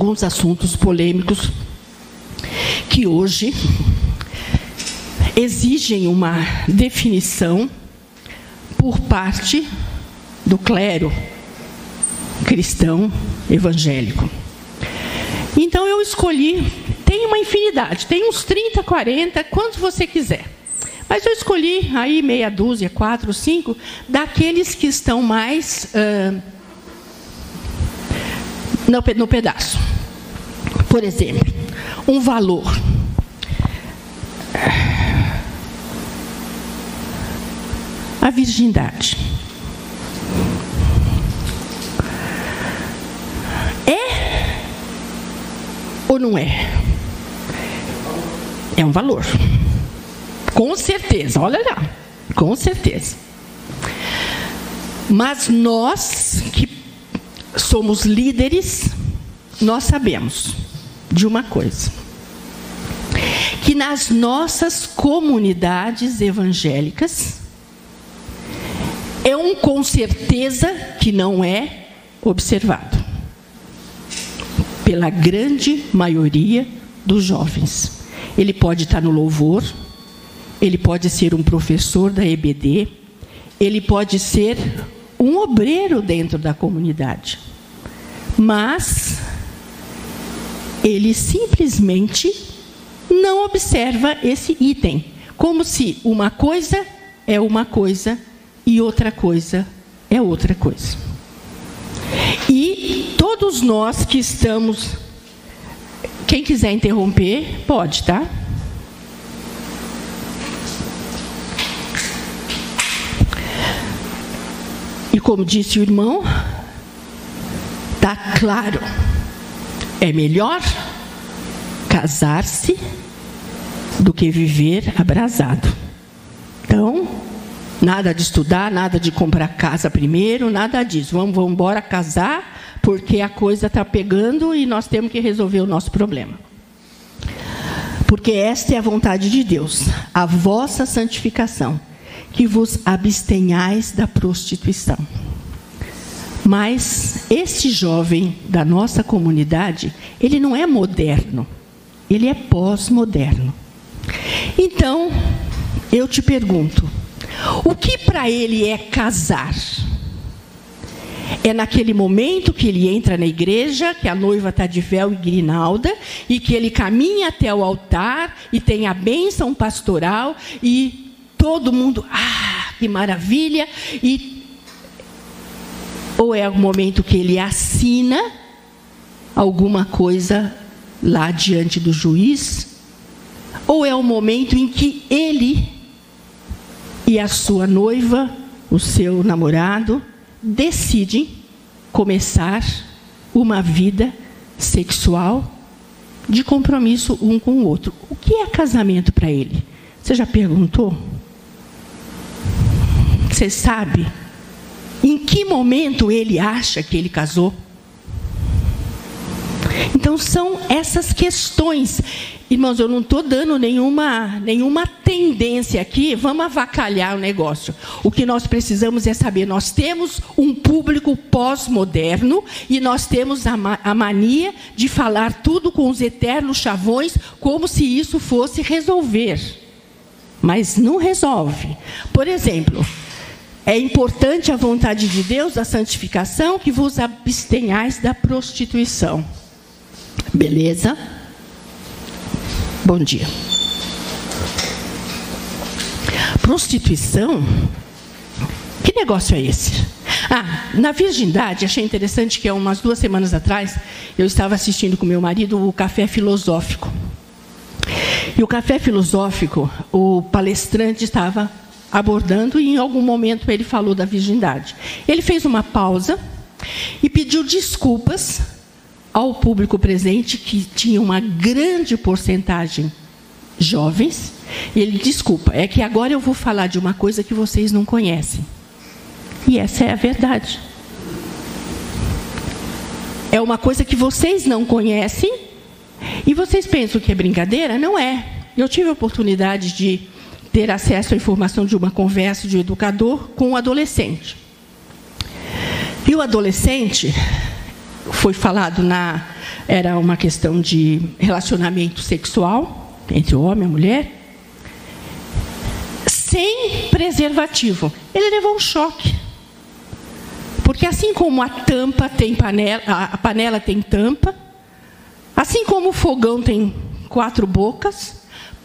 alguns assuntos polêmicos que hoje exigem uma definição por parte do clero cristão evangélico. Então eu escolhi, tem uma infinidade, tem uns 30, 40, quantos você quiser. Mas eu escolhi aí meia dúzia, quatro, cinco, daqueles que estão mais uh, no, pedaço. Por exemplo, um valor. A virgindade. É ou não é? É um valor. Com certeza, olha lá, com certeza. Mas nós que somos líderes, nós sabemos de uma coisa: que nas nossas comunidades evangélicas, é um com certeza que não é observado pela grande maioria dos jovens. Ele pode estar no louvor, ele pode ser um professor da EBD, ele pode ser um obreiro dentro da comunidade. Mas ele simplesmente não observa esse item, como se uma coisa é uma coisa e outra coisa é outra coisa. E todos nós que estamos. Quem quiser interromper, pode, tá? E como disse o irmão, está claro, é melhor casar-se do que viver abrasado. Então, nada de estudar, nada de comprar casa primeiro, nada disso. Vamos, vamos embora casar, porque a coisa está pegando e nós temos que resolver o nosso problema. Porque esta é a vontade de Deus, a vossa santificação que vos abstenhais da prostituição. Mas este jovem da nossa comunidade, ele não é moderno, ele é pós-moderno. Então, eu te pergunto, o que para ele é casar? É naquele momento que ele entra na igreja, que a noiva está de véu e grinalda, e que ele caminha até o altar e tem a bênção pastoral e todo mundo, ah, que maravilha, e ou é o momento que ele assina alguma coisa lá diante do juiz, ou é o momento em que ele e a sua noiva, o seu namorado, decidem começar uma vida sexual de compromisso um com o outro. O que é casamento para ele? Você já perguntou? Você sabe em que momento ele acha que ele casou? Então são essas questões. Irmãos, eu não estou dando nenhuma, nenhuma tendência aqui, vamos avacalhar o negócio. O que nós precisamos é saber: nós temos um público pós-moderno e nós temos a, a mania de falar tudo com os eternos chavões, como se isso fosse resolver. Mas não resolve. Por exemplo, é importante a vontade de Deus, a santificação, que vos abstenhais da prostituição. Beleza? Bom dia. Prostituição? Que negócio é esse? Ah, na virgindade, achei interessante que há umas duas semanas atrás, eu estava assistindo com meu marido o Café Filosófico. E o Café Filosófico, o palestrante estava abordando e em algum momento ele falou da virgindade. Ele fez uma pausa e pediu desculpas ao público presente, que tinha uma grande porcentagem jovens. Ele, desculpa, é que agora eu vou falar de uma coisa que vocês não conhecem. E essa é a verdade. É uma coisa que vocês não conhecem e vocês pensam que é brincadeira? Não é. Eu tive a oportunidade de ter acesso à informação de uma conversa de um educador com um adolescente. E o adolescente foi falado na, era uma questão de relacionamento sexual entre o homem e a mulher, sem preservativo. Ele levou um choque. Porque assim como a tampa tem panela, a panela tem tampa, assim como o fogão tem quatro bocas,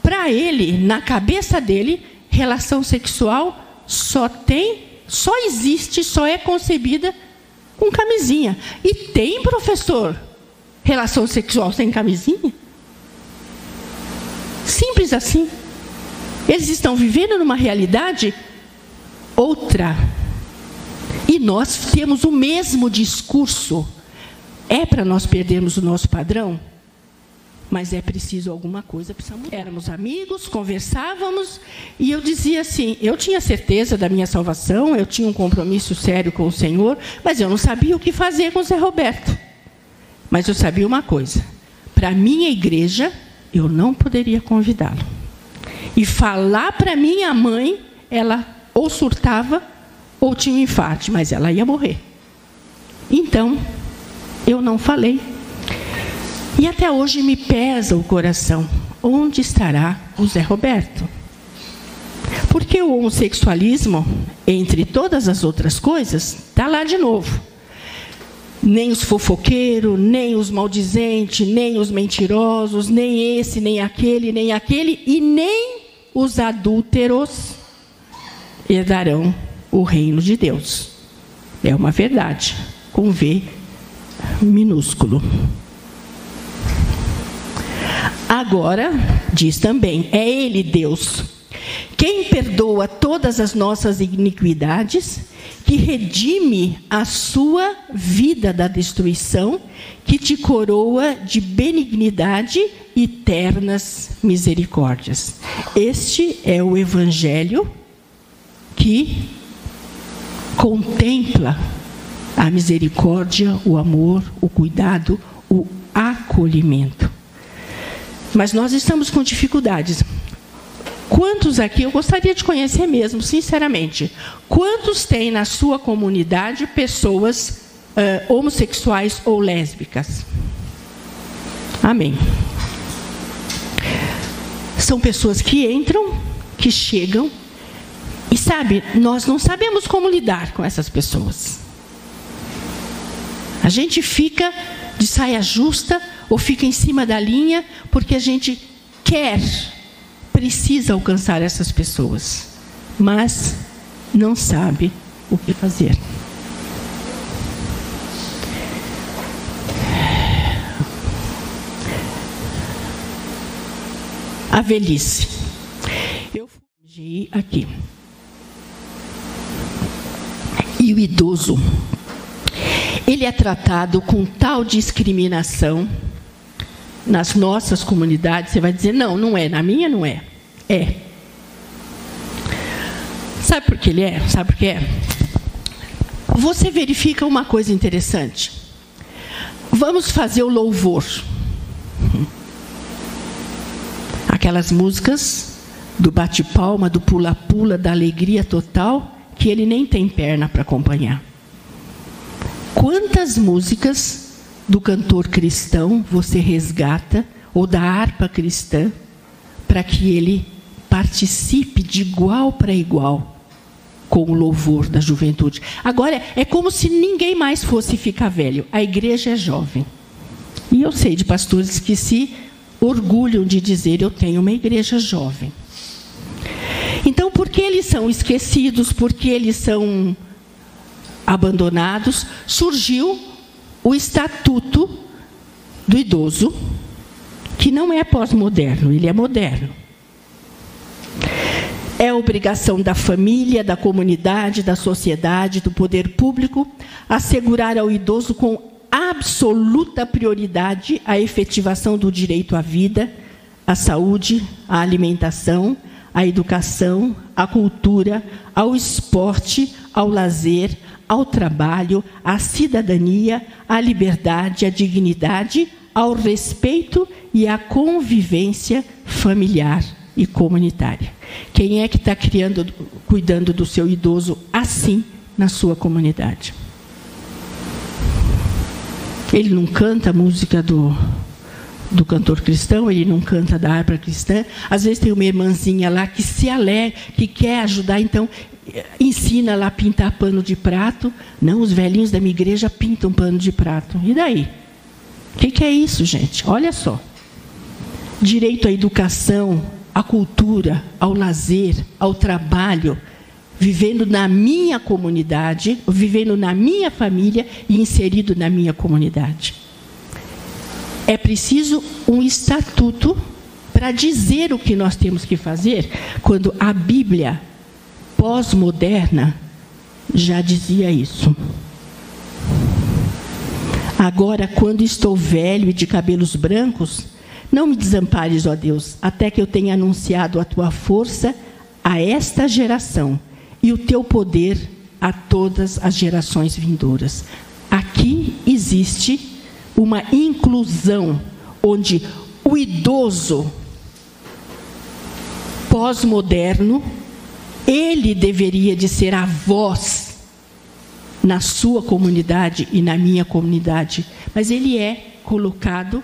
para ele, na cabeça dele, relação sexual só tem, só existe, só é concebida com camisinha. E tem, professor, relação sexual sem camisinha? Simples assim. Eles estão vivendo numa realidade outra. E nós temos o mesmo discurso. É para nós perdermos o nosso padrão? Mas é preciso alguma coisa, precisamos. Éramos amigos, conversávamos, e eu dizia assim: eu tinha certeza da minha salvação, eu tinha um compromisso sério com o Senhor, mas eu não sabia o que fazer com o Zé Roberto. Mas eu sabia uma coisa: para a minha igreja, eu não poderia convidá-lo. E falar para minha mãe, ela ou surtava ou tinha um infarto, mas ela ia morrer. Então, eu não falei. E até hoje me pesa o coração. Onde estará o Zé Roberto? Porque o homossexualismo, entre todas as outras coisas, está lá de novo. Nem os fofoqueiros, nem os maldizentes, nem os mentirosos, nem esse, nem aquele, nem aquele, e nem os adúlteros herdarão o reino de Deus. É uma verdade, com V minúsculo. Agora, diz também, é Ele Deus, quem perdoa todas as nossas iniquidades, que redime a sua vida da destruição, que te coroa de benignidade e ternas misericórdias. Este é o Evangelho que contempla a misericórdia, o amor, o cuidado, o acolhimento. Mas nós estamos com dificuldades. Quantos aqui, eu gostaria de conhecer mesmo, sinceramente, quantos tem na sua comunidade pessoas uh, homossexuais ou lésbicas? Amém. São pessoas que entram, que chegam, e sabe, nós não sabemos como lidar com essas pessoas. A gente fica de saia justa ou fica em cima da linha porque a gente quer, precisa alcançar essas pessoas, mas não sabe o que fazer. A velhice. Eu fui aqui. E o idoso, ele é tratado com tal discriminação nas nossas comunidades, você vai dizer, não, não é, na minha não é. É. Sabe por que ele é? Sabe por que é? Você verifica uma coisa interessante. Vamos fazer o louvor. Aquelas músicas do bate-palma, do pula-pula, da alegria total, que ele nem tem perna para acompanhar. Quantas músicas do cantor cristão você resgata, ou da harpa cristã, para que ele participe de igual para igual com o louvor da juventude. Agora, é como se ninguém mais fosse ficar velho. A igreja é jovem. E eu sei de pastores que se orgulham de dizer: Eu tenho uma igreja jovem. Então, porque eles são esquecidos, porque eles são abandonados, surgiu o estatuto do idoso, que não é pós-moderno, ele é moderno. É obrigação da família, da comunidade, da sociedade, do poder público assegurar ao idoso com absoluta prioridade a efetivação do direito à vida, à saúde, à alimentação, à educação, à cultura, ao esporte, ao lazer, ao trabalho, à cidadania, à liberdade, à dignidade, ao respeito e à convivência familiar e comunitária. Quem é que está criando, cuidando do seu idoso assim na sua comunidade? Ele não canta a música do, do cantor cristão, ele não canta da harpa cristã. Às vezes tem uma irmãzinha lá que se alegra, que quer ajudar, então ensina lá a pintar pano de prato. Não, os velhinhos da minha igreja pintam pano de prato. E daí? O que, que é isso, gente? Olha só. Direito à educação, à cultura, ao lazer, ao trabalho, vivendo na minha comunidade, vivendo na minha família e inserido na minha comunidade. É preciso um estatuto para dizer o que nós temos que fazer, quando a Bíblia pós-moderna já dizia isso. Agora, quando estou velho e de cabelos brancos, não me desampares, ó Deus, até que eu tenha anunciado a tua força a esta geração e o teu poder a todas as gerações vindouras. Aqui existe uma inclusão onde o idoso pós-moderno ele deveria de ser a voz na sua comunidade e na minha comunidade, mas ele é colocado